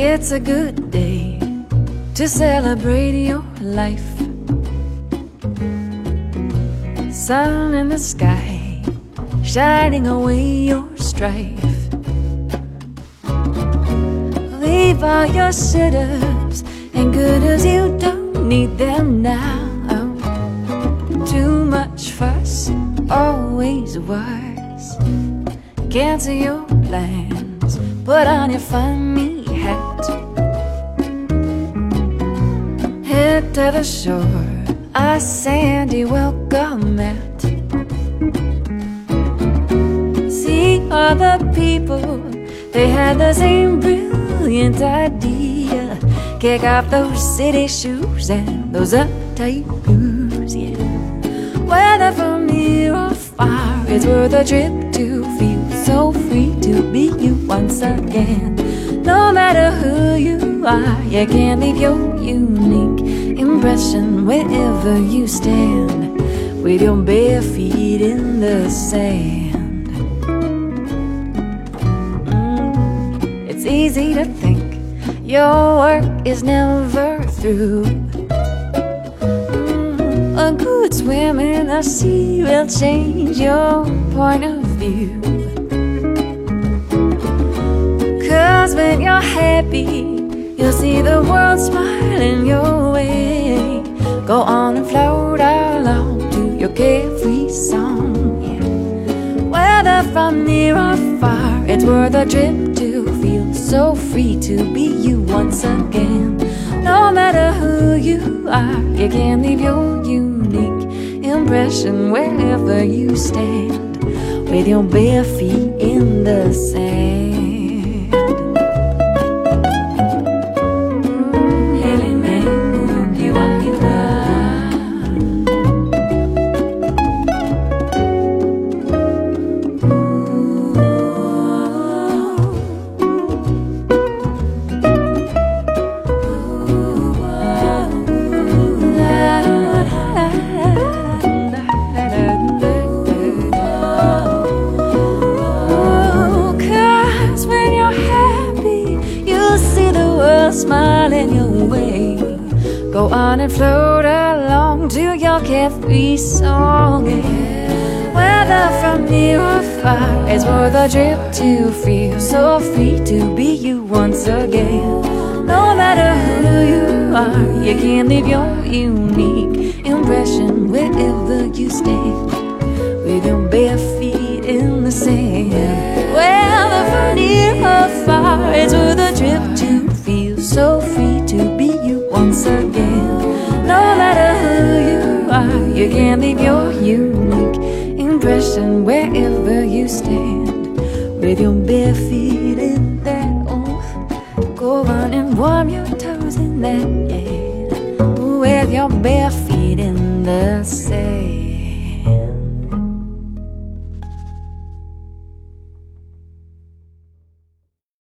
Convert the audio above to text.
It's a good day to celebrate your life. Sun in the sky, shining away your strife. Leave all your sitters and good as you don't need them now. Too much fuss, always worse. Cancel your plans, put on your funny hat. To the shore, a sandy welcome mat. See all the people, they had the same brilliant idea. Kick off those city shoes and those uptight blues, yeah. Whether from near or far, it's worth a trip to feel so free to be you once again. No matter who you are, you can't leave your unique impression wherever you stand with your bare feet in the sand. Mm, It's easy to think your work is never through. Mm, A good swim in the sea will change your point of view. Cause when you're happy, you'll see the world smiling your way. Go on and float along to your carefree song. Yeah. Whether from near or far, it's worth a trip to feel so free to be you once again. No matter who you are, you can leave your unique impression wherever you stand with your bare feet in the sand. Go on and float along to your carefree song. Whether from near or far, it's worth a trip to feel so free to be you once again. No matter who you are, you can leave your unique impression wherever you stand impression wherever you stand with your bare feet in that oomph. Go on and warm your toes in that, yeah, with your bare feet in the